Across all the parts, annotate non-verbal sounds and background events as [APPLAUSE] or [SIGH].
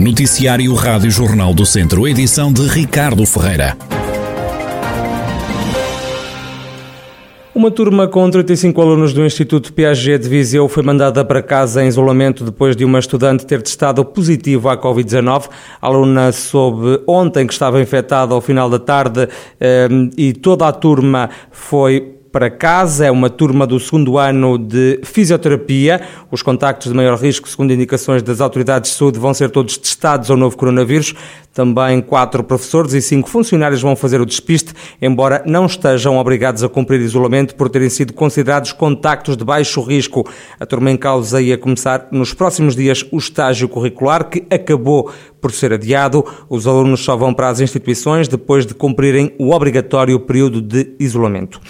Noticiário Rádio Jornal do Centro, edição de Ricardo Ferreira. Uma turma com 35 alunos do Instituto Piaget de Viseu foi mandada para casa em isolamento depois de uma estudante ter testado positivo à Covid-19. A aluna soube ontem que estava infectada ao final da tarde eh, e toda a turma foi para casa, é uma turma do segundo ano de fisioterapia. Os contactos de maior risco, segundo indicações das autoridades de saúde, vão ser todos testados ao novo coronavírus. Também quatro professores e cinco funcionários vão fazer o despiste, embora não estejam obrigados a cumprir isolamento por terem sido considerados contactos de baixo risco. A turma em causa ia começar nos próximos dias o estágio curricular, que acabou por ser adiado. Os alunos só vão para as instituições depois de cumprirem o obrigatório período de isolamento.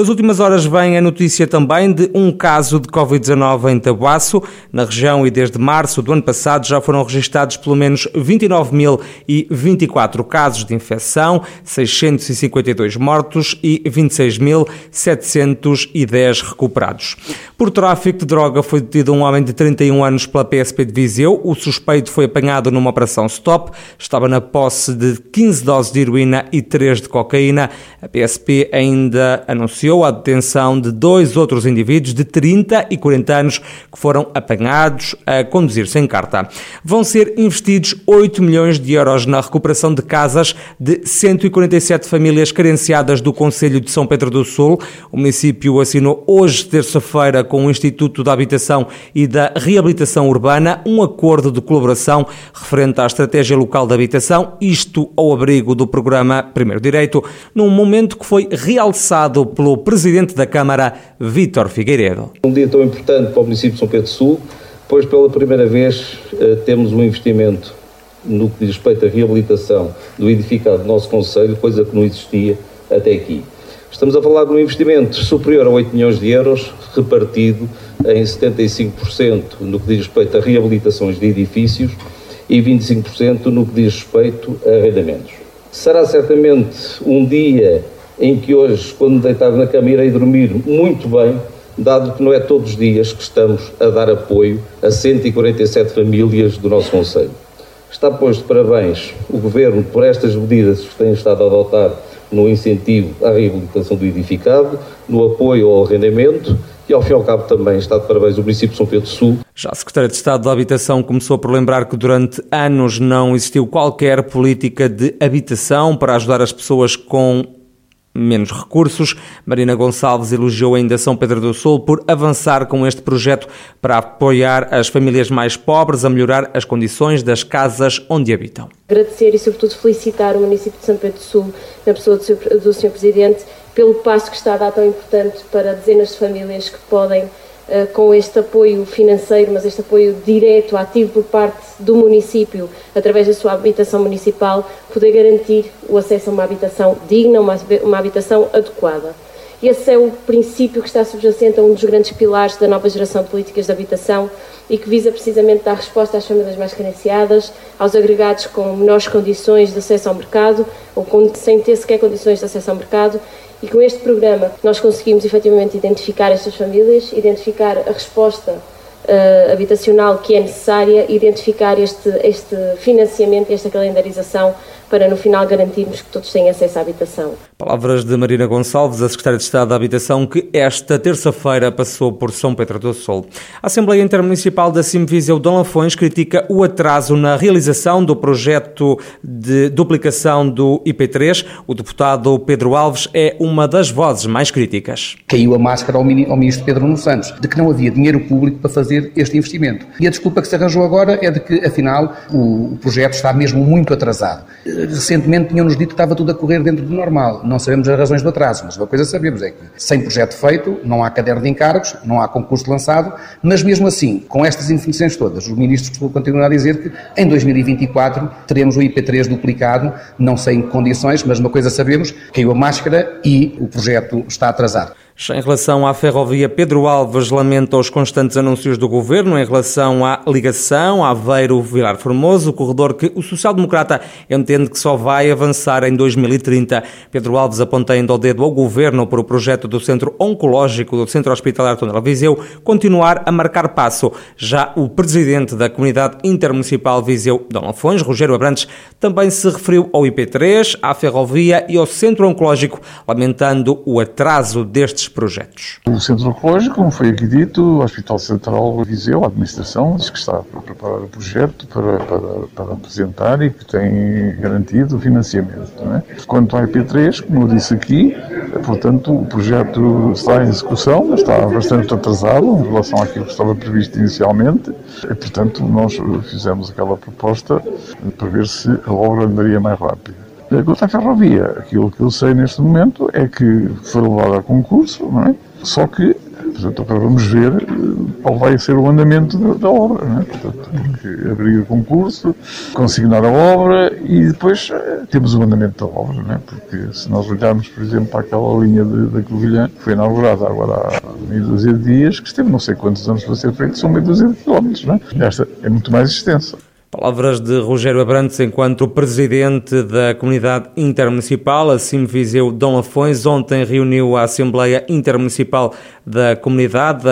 Das últimas horas vem a notícia também de um caso de Covid-19 em Tabuaço. Na região e desde março do ano passado já foram registados pelo menos 29.024 casos de infecção, 652 mortos e 26.710 recuperados. Por tráfico de droga foi detido um homem de 31 anos pela PSP de Viseu. O suspeito foi apanhado numa operação stop. Estava na posse de 15 doses de heroína e 3 de cocaína. A PSP ainda anunciou a detenção de dois outros indivíduos de 30 e 40 anos que foram apanhados a conduzir sem carta. Vão ser investidos 8 milhões de euros na recuperação de casas de 147 famílias carenciadas do Conselho de São Pedro do Sul. O município assinou hoje, terça-feira, com o Instituto da Habitação e da Reabilitação Urbana um acordo de colaboração referente à estratégia local de habitação, isto ao abrigo do programa Primeiro Direito, num momento que foi realçado pelo Presidente da Câmara, Vítor Figueiredo. Um dia tão importante para o município de São Pedro do Sul, pois pela primeira vez eh, temos um investimento no que diz respeito à reabilitação do edificado do nosso Conselho, coisa que não existia até aqui. Estamos a falar de um investimento superior a 8 milhões de euros, repartido em 75% no que diz respeito a reabilitações de edifícios e 25% no que diz respeito a arrendamentos. Será certamente um dia em que hoje, quando deitado na cama, irei dormir muito bem, dado que não é todos os dias que estamos a dar apoio a 147 famílias do nosso Conselho. Está, pois, de parabéns o Governo por estas medidas que tem estado a adotar no incentivo à reabilitação do edificado, no apoio ao arrendamento e, ao fim e ao cabo, também está de parabéns o município de São Pedro do Sul. Já a Secretária de Estado da Habitação começou por lembrar que durante anos não existiu qualquer política de habitação para ajudar as pessoas com menos recursos. Marina Gonçalves elogiou ainda São Pedro do Sul por avançar com este projeto para apoiar as famílias mais pobres a melhorar as condições das casas onde habitam. Agradecer e, sobretudo, felicitar o município de São Pedro do Sul, na pessoa do Sr. Presidente, pelo passo que está a dar tão importante para dezenas de famílias que podem com este apoio financeiro, mas este apoio direto, ativo por parte do município, através da sua habitação municipal, poder garantir o acesso a uma habitação digna, uma, uma habitação adequada. Esse é o princípio que está subjacente a um dos grandes pilares da nova geração de políticas de habitação e que visa precisamente dar resposta às famílias mais carenciadas, aos agregados com menores condições de acesso ao mercado ou com, sem ter sequer condições de acesso ao mercado e com este programa nós conseguimos efetivamente identificar estas famílias, identificar a resposta uh, habitacional que é necessária, identificar este, este financiamento e esta calendarização para no final garantirmos que todos têm acesso à habitação. Palavras de Marina Gonçalves, a Secretária de Estado da Habitação, que esta terça-feira passou por São Pedro do Sul. A Assembleia Intermunicipal da Simviseu Dom Lafões critica o atraso na realização do projeto de duplicação do IP3. O deputado Pedro Alves é uma das vozes mais críticas. Caiu a máscara ao ministro Pedro Nuno Santos de que não havia dinheiro público para fazer este investimento. E a desculpa que se arranjou agora é de que, afinal, o projeto está mesmo muito atrasado recentemente tinham-nos dito que estava tudo a correr dentro do normal. Não sabemos as razões do atraso, mas uma coisa sabemos é que, sem projeto feito, não há caderno de encargos, não há concurso lançado, mas mesmo assim, com estas indefinições todas, o Ministro continua a dizer que em 2024 teremos o IP3 duplicado, não sei em que condições, mas uma coisa sabemos, caiu a máscara e o projeto está atrasado. Em relação à ferrovia, Pedro Alves lamenta os constantes anúncios do governo em relação à ligação Aveiro-Vilar Formoso, o corredor que o social-democrata entende que só vai avançar em 2030. Pedro Alves aponta ainda o dedo ao governo por o projeto do Centro Oncológico do Centro Hospitalar Tondela Viseu continuar a marcar passo. Já o presidente da Comunidade Intermunicipal Viseu, Dom Alfões, Rogério Abrantes, também se referiu ao IP3, à ferrovia e ao Centro Oncológico, lamentando o atraso destes projetos. O Centro Oncológico, como foi aqui dito, o Hospital Central Viseu, a administração, diz que está a preparar o projeto para, para, para apresentar e que tem garantido o financiamento. É? Quanto ao IP3, como eu disse aqui, portanto, o projeto está em execução, mas está bastante atrasado em relação àquilo que estava previsto inicialmente e, portanto, nós fizemos aquela proposta para ver se a obra andaria mais rápido. Quanto à ferrovia, aquilo que eu sei neste momento é que foi levado a concurso, não é? Só que, portanto, agora vamos ver eh, qual vai ser o andamento da, obra, não é? Portanto, abrir o concurso, consignar a obra e depois eh, temos o andamento da obra, não é? Porque se nós olharmos, por exemplo, para aquela linha da Covilhã, que foi inaugurada agora há meia dúzia de dias, que esteve não sei quantos anos para ser feito, são meia dúzia de quilómetros, não é? Esta é muito mais extensa. Palavras de Rogério Abrantes enquanto presidente da Comunidade Intermunicipal, assim Viseu Dom Lafões, ontem reuniu a Assembleia Intermunicipal da Comunidade.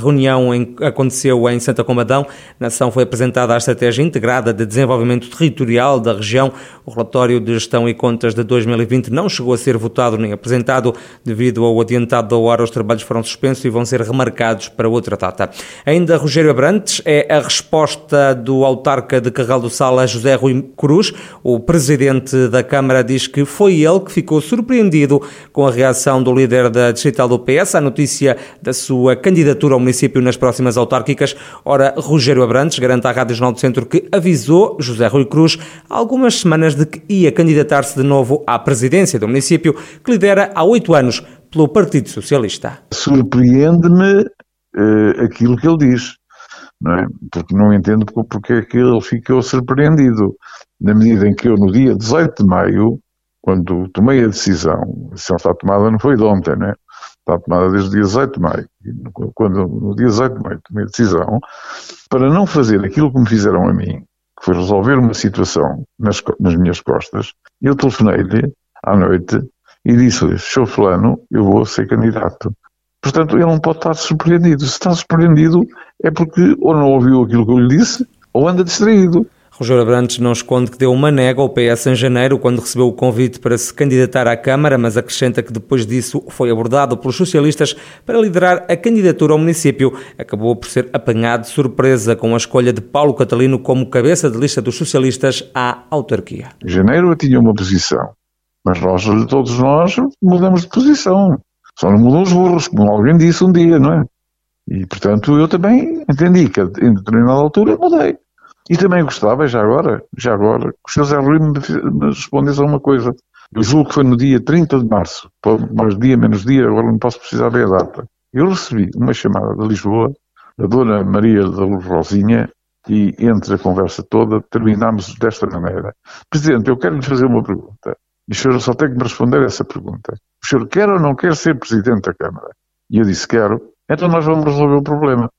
Reunião em, aconteceu em Santa Combadão. Na ação foi apresentada a Estratégia Integrada de Desenvolvimento Territorial da região. O relatório de gestão e contas de 2020 não chegou a ser votado nem apresentado devido ao adiantado da hora. Os trabalhos foram suspensos e vão ser remarcados para outra data. Ainda Rogério Abrantes é a resposta do autarca de Carral do Sal a José Rui Cruz. O presidente da Câmara diz que foi ele que ficou surpreendido com a reação do líder da distrital do PS à notícia da sua candidatura ao município nas próximas autárquicas. Ora, Rogério Abrantes garante à Rádio Jornal do Centro que avisou José Rui Cruz há algumas semanas de que ia candidatar-se de novo à presidência do município, que lidera há oito anos pelo Partido Socialista. Surpreende-me uh, aquilo que ele diz não é? Porque não entendo porque é que ele ficou surpreendido. Na medida em que eu, no dia 18 de maio, quando tomei a decisão, a decisão está tomada não foi de ontem, né? Está tomada desde o dia 18 de maio. Quando, no dia 18 de maio, tomei a decisão para não fazer aquilo que me fizeram a mim, que foi resolver uma situação nas, nas minhas costas, eu telefonei-lhe à noite e disse-lhe, Sr. Fulano, eu vou ser candidato. Portanto, ele não pode estar surpreendido. Se está surpreendido é porque ou não ouviu aquilo que eu lhe disse ou anda distraído. Rogério Abrantes não esconde que deu uma nega ao PS em janeiro quando recebeu o convite para se candidatar à Câmara, mas acrescenta que depois disso foi abordado pelos socialistas para liderar a candidatura ao município. Acabou por ser apanhado de surpresa com a escolha de Paulo Catalino como cabeça de lista dos socialistas à autarquia. Em janeiro eu tinha uma posição, mas nós, todos nós, mudamos de posição. Só não mudam os burros, como alguém disse um dia, não é? E, portanto, eu também entendi que em determinada altura mudei. E também gostava, já agora, já agora, que o. Zé Rui me, me respondesse a uma coisa. Eu julgo que foi no dia 30 de março, mais dia, menos dia, agora não posso precisar ver a data. Eu recebi uma chamada de Lisboa, da Dona Maria da Luz Rosinha, e entre a conversa toda terminámos desta maneira. Presidente, eu quero lhe fazer uma pergunta. E o senhor só tem que me responder essa pergunta. O senhor quer ou não quer ser Presidente da Câmara? E eu disse, quero. Então nós vamos resolver o problema.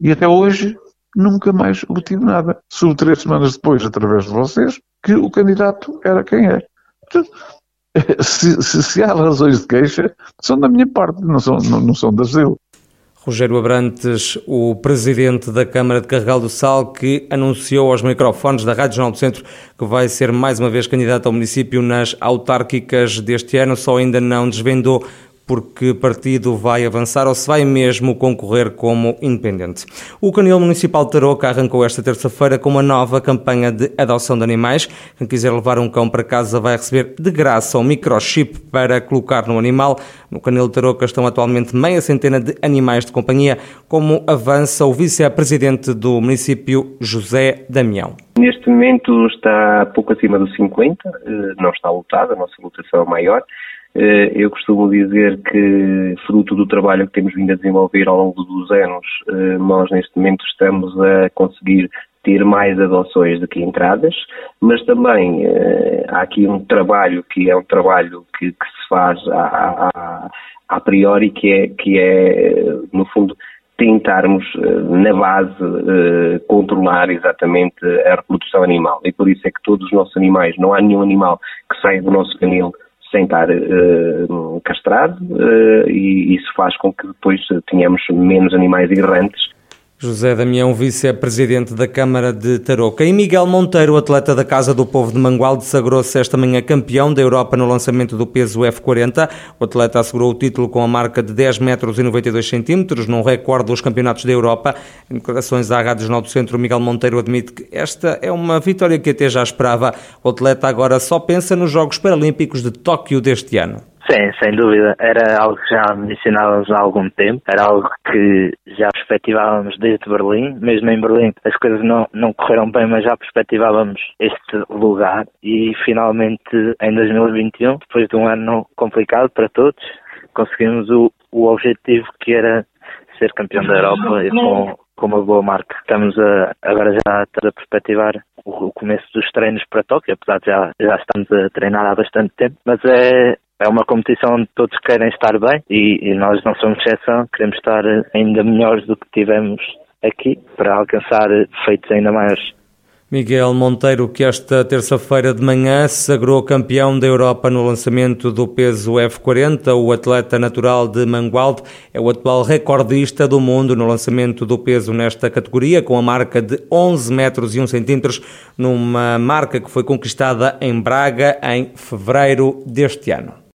E até hoje nunca mais obtive nada. Soube três semanas depois, através de vocês, que o candidato era quem é. [LAUGHS] Se, se, se há razões de queixa, são da minha parte, não são, não, não são das dele. Rogério Abrantes, o presidente da Câmara de Carregal do Sal, que anunciou aos microfones da Rádio Jornal do Centro que vai ser mais uma vez candidato ao município nas autárquicas deste ano, só ainda não desvendou porque partido vai avançar ou se vai mesmo concorrer como independente. O Canil Municipal de Tarouca arrancou esta terça-feira com uma nova campanha de adoção de animais. Quem quiser levar um cão para casa vai receber de graça um microchip para colocar no animal. No Canil de Tarouca estão atualmente meia centena de animais de companhia, como avança o vice-presidente do município, José Damião. Neste momento está pouco acima dos 50, eh, não está lotada, a nossa lotação é maior. Eh, eu costumo dizer que, fruto do trabalho que temos vindo a desenvolver ao longo dos anos, eh, nós neste momento estamos a conseguir ter mais adoções do que entradas, mas também eh, há aqui um trabalho que é um trabalho que, que se faz há, há, a priori, que é, que é no fundo, tentarmos, na base, controlar exatamente a reprodução animal. E por isso é que todos os nossos animais, não há nenhum animal que saia do nosso canil sem estar uh, castrado uh, e isso faz com que depois tenhamos menos animais errantes José Damião, vice-presidente da Câmara de Tarouca. E Miguel Monteiro, atleta da Casa do Povo de Mangualde, sagrou-se esta manhã campeão da Europa no lançamento do peso F40. O atleta assegurou o título com a marca de 10 metros e 92 centímetros, num recorde dos campeonatos da Europa. Em declarações à Rádio Jornal do Centro, Miguel Monteiro admite que esta é uma vitória que até já esperava. O atleta agora só pensa nos Jogos Paralímpicos de Tóquio deste ano. Sim, sem dúvida. Era algo que já mencionávamos há algum tempo, era algo que já perspectivávamos desde Berlim. Mesmo em Berlim as coisas não, não correram bem, mas já perspectivávamos este lugar. E finalmente em 2021, depois de um ano complicado para todos, conseguimos o, o objetivo que era ser campeão da Europa e com, com uma boa marca. Estamos a, agora já a perspectivar o, o começo dos treinos para Tóquio, apesar de já, já estamos a treinar há bastante tempo, mas é, é uma competição onde todos querem estar bem e, e, nós não somos exceção, queremos estar ainda melhores do que tivemos aqui para alcançar feitos ainda maiores. Miguel Monteiro, que esta terça-feira de manhã se sagrou campeão da Europa no lançamento do peso F40, o atleta natural de Mangualde é o atual recordista do mundo no lançamento do peso nesta categoria, com a marca de 11 metros e 1 centímetros, numa marca que foi conquistada em Braga em fevereiro deste ano.